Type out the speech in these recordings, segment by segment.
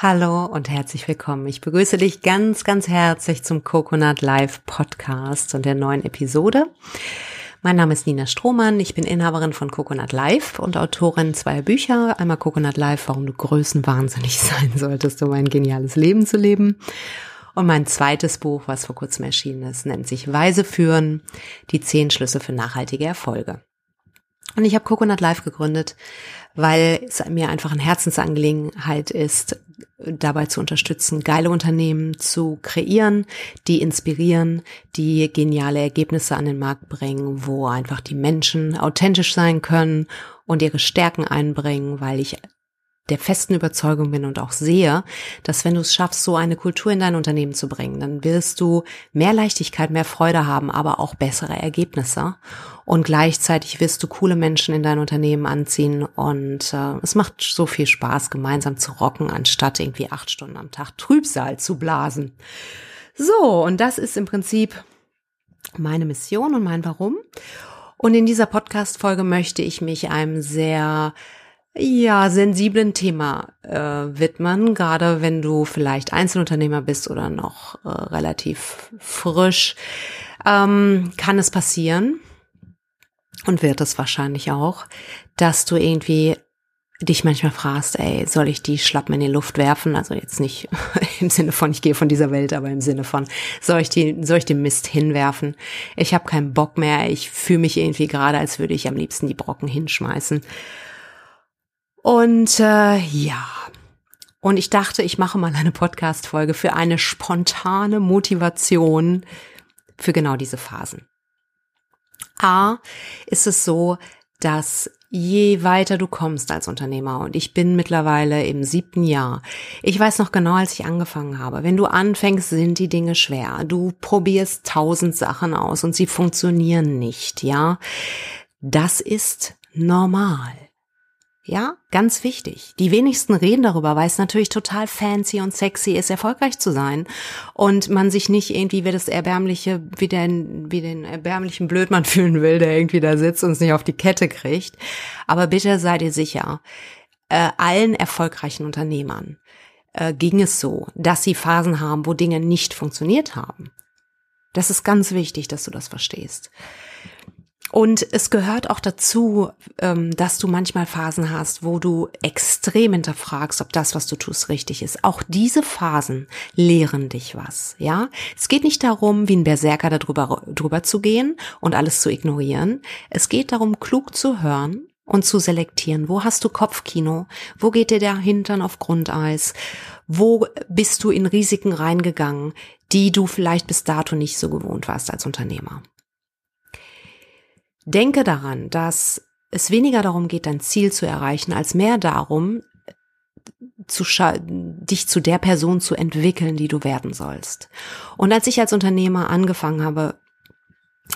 Hallo und herzlich willkommen. Ich begrüße dich ganz, ganz herzlich zum Coconut Live Podcast und der neuen Episode. Mein Name ist Nina Strohmann. Ich bin Inhaberin von Coconut Live und Autorin zweier Bücher. Einmal Coconut Live, warum du größenwahnsinnig sein solltest, um ein geniales Leben zu leben. Und mein zweites Buch, was vor kurzem erschienen ist, nennt sich Weise führen, die zehn Schlüsse für nachhaltige Erfolge. Und ich habe Coconut Live gegründet, weil es mir einfach eine Herzensangelegenheit ist, dabei zu unterstützen, geile Unternehmen zu kreieren, die inspirieren, die geniale Ergebnisse an den Markt bringen, wo einfach die Menschen authentisch sein können und ihre Stärken einbringen, weil ich der festen Überzeugung bin und auch sehe, dass wenn du es schaffst, so eine Kultur in dein Unternehmen zu bringen, dann wirst du mehr Leichtigkeit, mehr Freude haben, aber auch bessere Ergebnisse. Und gleichzeitig wirst du coole Menschen in dein Unternehmen anziehen und äh, es macht so viel Spaß, gemeinsam zu rocken, anstatt irgendwie acht Stunden am Tag Trübsal zu blasen. So, und das ist im Prinzip meine Mission und mein Warum. Und in dieser Podcast-Folge möchte ich mich einem sehr ja, sensiblen Thema äh, widmen, gerade wenn du vielleicht Einzelunternehmer bist oder noch äh, relativ frisch, ähm, kann es passieren und wird es wahrscheinlich auch, dass du irgendwie dich manchmal fragst, ey, soll ich die Schlappen in die Luft werfen? Also jetzt nicht im Sinne von, ich gehe von dieser Welt, aber im Sinne von, soll ich die, soll ich den Mist hinwerfen? Ich habe keinen Bock mehr. Ich fühle mich irgendwie gerade, als würde ich am liebsten die Brocken hinschmeißen. Und äh, ja, und ich dachte, ich mache mal eine Podcast-Folge für eine spontane Motivation für genau diese Phasen. A, ist es so, dass je weiter du kommst als Unternehmer, und ich bin mittlerweile im siebten Jahr, ich weiß noch genau, als ich angefangen habe, wenn du anfängst, sind die Dinge schwer. Du probierst tausend Sachen aus und sie funktionieren nicht, ja. Das ist normal. Ja, ganz wichtig. Die wenigsten reden darüber, weil es natürlich total fancy und sexy ist, erfolgreich zu sein. Und man sich nicht irgendwie wie das erbärmliche, wie den, wie den erbärmlichen Blödmann fühlen will, der irgendwie da sitzt und es nicht auf die Kette kriegt. Aber bitte seid ihr sicher, äh, allen erfolgreichen Unternehmern äh, ging es so, dass sie Phasen haben, wo Dinge nicht funktioniert haben. Das ist ganz wichtig, dass du das verstehst. Und es gehört auch dazu, ähm, dass du manchmal Phasen hast, wo du extrem hinterfragst, ob das, was du tust, richtig ist. Auch diese Phasen lehren dich was, ja? Es geht nicht darum, wie ein Berserker darüber drüber zu gehen und alles zu ignorieren. Es geht darum, klug zu hören und zu selektieren. Wo hast du Kopfkino? Wo geht dir der Hintern auf Grundeis? Wo bist du in Risiken reingegangen, die du vielleicht bis dato nicht so gewohnt warst als Unternehmer? Denke daran, dass es weniger darum geht, dein Ziel zu erreichen, als mehr darum, zu dich zu der Person zu entwickeln, die du werden sollst. Und als ich als Unternehmer angefangen habe,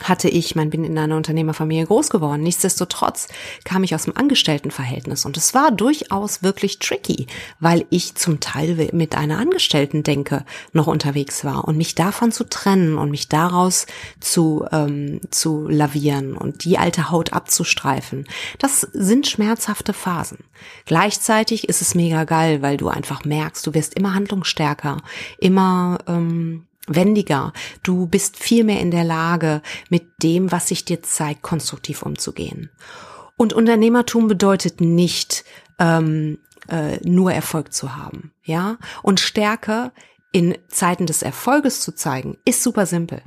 hatte ich, man bin in einer Unternehmerfamilie groß geworden. Nichtsdestotrotz kam ich aus dem Angestelltenverhältnis und es war durchaus wirklich tricky, weil ich zum Teil mit einer Angestellten-Denke noch unterwegs war und mich davon zu trennen und mich daraus zu, ähm, zu lavieren und die alte Haut abzustreifen. Das sind schmerzhafte Phasen. Gleichzeitig ist es mega geil, weil du einfach merkst, du wirst immer handlungsstärker, immer, ähm, wendiger. Du bist viel mehr in der Lage, mit dem, was sich dir zeigt, konstruktiv umzugehen. Und Unternehmertum bedeutet nicht ähm, äh, nur Erfolg zu haben, ja. Und Stärke in Zeiten des Erfolges zu zeigen, ist super simpel.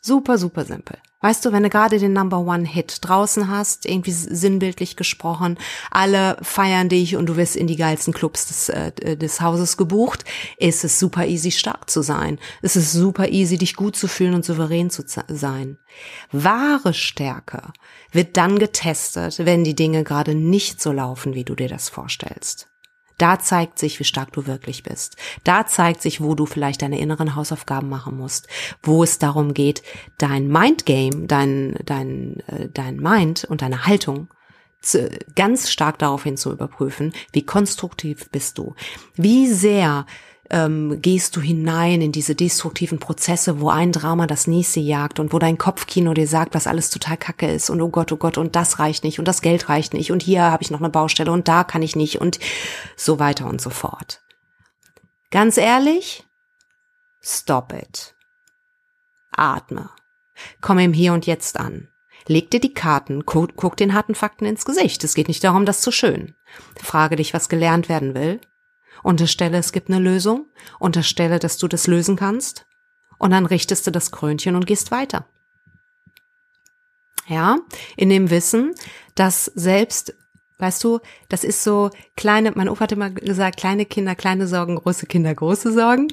Super, super simpel. Weißt du, wenn du gerade den Number One Hit draußen hast, irgendwie sinnbildlich gesprochen, alle feiern dich und du wirst in die geilsten Clubs des, äh, des Hauses gebucht, ist es super easy stark zu sein. Es ist super easy dich gut zu fühlen und souverän zu sein. Wahre Stärke wird dann getestet, wenn die Dinge gerade nicht so laufen, wie du dir das vorstellst. Da zeigt sich, wie stark du wirklich bist. Da zeigt sich, wo du vielleicht deine inneren Hausaufgaben machen musst, wo es darum geht, dein Mindgame, dein, dein, äh, dein Mind und deine Haltung zu, ganz stark daraufhin zu überprüfen, wie konstruktiv bist du, wie sehr ähm, gehst du hinein in diese destruktiven Prozesse, wo ein Drama das nächste jagt und wo dein Kopfkino dir sagt, was alles total kacke ist und oh Gott, oh Gott, und das reicht nicht und das Geld reicht nicht und hier habe ich noch eine Baustelle und da kann ich nicht und so weiter und so fort. Ganz ehrlich, stop it. Atme. Komm im Hier und Jetzt an. Leg dir die Karten, guck, guck den harten Fakten ins Gesicht. Es geht nicht darum, das zu schön. Frage dich, was gelernt werden will. Unterstelle, es gibt eine Lösung. Unterstelle, dass du das lösen kannst. Und dann richtest du das Krönchen und gehst weiter. Ja, in dem Wissen, dass selbst Weißt du, das ist so kleine, mein Opa hat immer gesagt, kleine Kinder, kleine Sorgen, große Kinder, große Sorgen.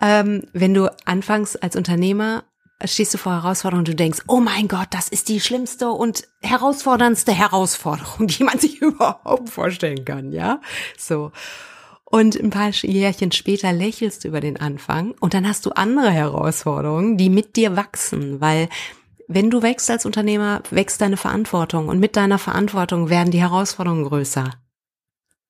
Ähm, wenn du anfangs als Unternehmer stehst du vor Herausforderungen und du denkst, oh mein Gott, das ist die schlimmste und herausforderndste Herausforderung, die man sich überhaupt vorstellen kann, ja? So. Und ein paar Jährchen später lächelst du über den Anfang und dann hast du andere Herausforderungen, die mit dir wachsen, weil wenn du wächst als Unternehmer, wächst deine Verantwortung und mit deiner Verantwortung werden die Herausforderungen größer.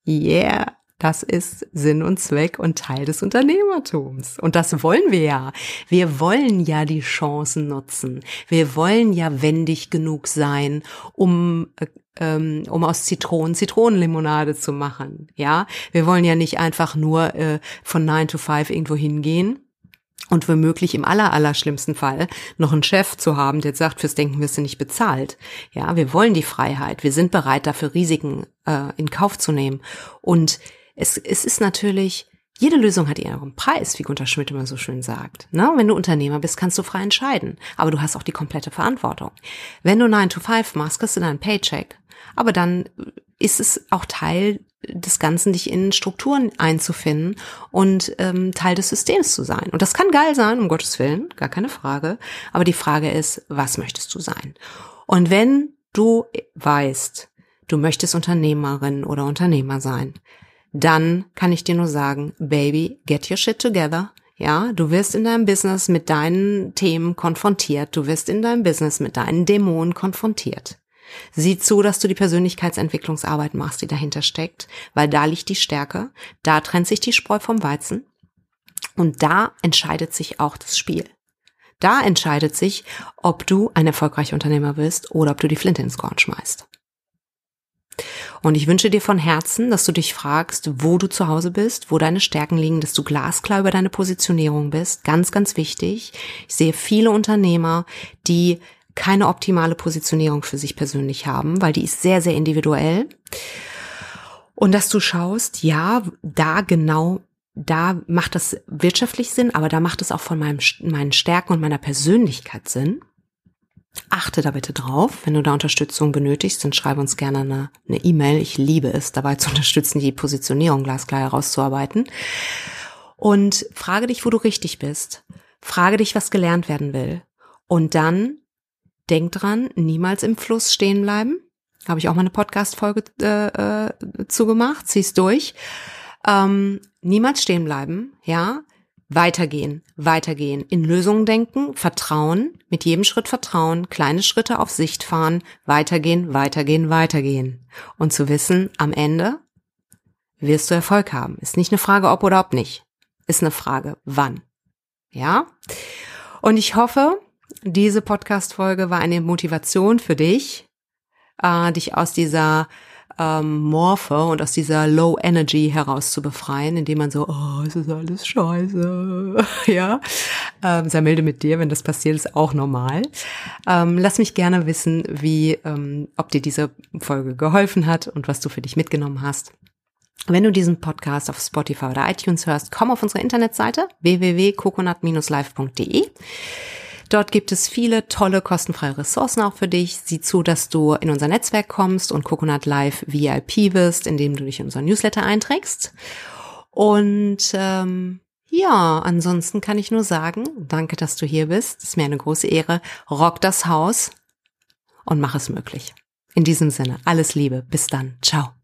Yeah, das ist Sinn und Zweck und Teil des Unternehmertums. Und das wollen wir ja. Wir wollen ja die Chancen nutzen. Wir wollen ja wendig genug sein, um äh, ähm, um aus Zitronen Zitronenlimonade zu machen. Ja, wir wollen ja nicht einfach nur äh, von 9 to 5 irgendwo hingehen und womöglich im aller, aller schlimmsten Fall noch einen Chef zu haben, der sagt, fürs Denken wirst du nicht bezahlt. Ja, wir wollen die Freiheit. Wir sind bereit, dafür Risiken äh, in Kauf zu nehmen. Und es, es ist natürlich, jede Lösung hat ihren Preis, wie Gunter Schmidt immer so schön sagt. Ne? Wenn du Unternehmer bist, kannst du frei entscheiden. Aber du hast auch die komplette Verantwortung. Wenn du 9 to 5 machst, kriegst du deinen Paycheck. Aber dann ist es auch Teil des Ganzen, dich in Strukturen einzufinden und ähm, Teil des Systems zu sein. Und das kann geil sein, um Gottes Willen, gar keine Frage. Aber die Frage ist, was möchtest du sein? Und wenn du weißt, du möchtest Unternehmerin oder Unternehmer sein, dann kann ich dir nur sagen, Baby, get your shit together. Ja, du wirst in deinem Business mit deinen Themen konfrontiert. Du wirst in deinem Business mit deinen Dämonen konfrontiert. Sieh zu, dass du die Persönlichkeitsentwicklungsarbeit machst, die dahinter steckt, weil da liegt die Stärke, da trennt sich die Spreu vom Weizen und da entscheidet sich auch das Spiel. Da entscheidet sich, ob du ein erfolgreicher Unternehmer wirst oder ob du die Flinte ins Korn schmeißt. Und ich wünsche dir von Herzen, dass du dich fragst, wo du zu Hause bist, wo deine Stärken liegen, dass du glasklar über deine Positionierung bist. Ganz, ganz wichtig. Ich sehe viele Unternehmer, die keine optimale Positionierung für sich persönlich haben, weil die ist sehr, sehr individuell. Und dass du schaust, ja, da genau, da macht das wirtschaftlich Sinn, aber da macht es auch von meinem, meinen Stärken und meiner Persönlichkeit Sinn. Achte da bitte drauf. Wenn du da Unterstützung benötigst, dann schreibe uns gerne eine E-Mail. E ich liebe es, dabei zu unterstützen, die Positionierung glasklar herauszuarbeiten. Und frage dich, wo du richtig bist. Frage dich, was gelernt werden will. Und dann denk dran, niemals im Fluss stehen bleiben. Habe ich auch mal eine Podcast-Folge äh, äh, zugemacht. Zieh's durch. Ähm, niemals stehen bleiben, ja. Weitergehen, weitergehen, in Lösungen denken, Vertrauen, mit jedem Schritt Vertrauen, kleine Schritte auf Sicht fahren, weitergehen, weitergehen, weitergehen. Und zu wissen, am Ende wirst du Erfolg haben. Ist nicht eine Frage ob oder ob nicht. Ist eine Frage wann. Ja? Und ich hoffe, diese Podcast-Folge war eine Motivation für dich, äh, dich aus dieser ähm, Morphe und aus dieser Low Energy heraus zu befreien, indem man so, oh, es ist alles scheiße, ja. Ähm, sei milde mit dir, wenn das passiert, ist auch normal. Ähm, lass mich gerne wissen, wie, ähm, ob dir diese Folge geholfen hat und was du für dich mitgenommen hast. Wenn du diesen Podcast auf Spotify oder iTunes hörst, komm auf unsere Internetseite www.coconut-live.de. Dort gibt es viele tolle kostenfreie Ressourcen auch für dich. Sieh zu, dass du in unser Netzwerk kommst und Coconut Live VIP wirst, indem du dich in unseren Newsletter einträgst. Und ähm, ja, ansonsten kann ich nur sagen, danke, dass du hier bist. Ist mir eine große Ehre. Rock das Haus und mach es möglich. In diesem Sinne, alles Liebe. Bis dann. Ciao.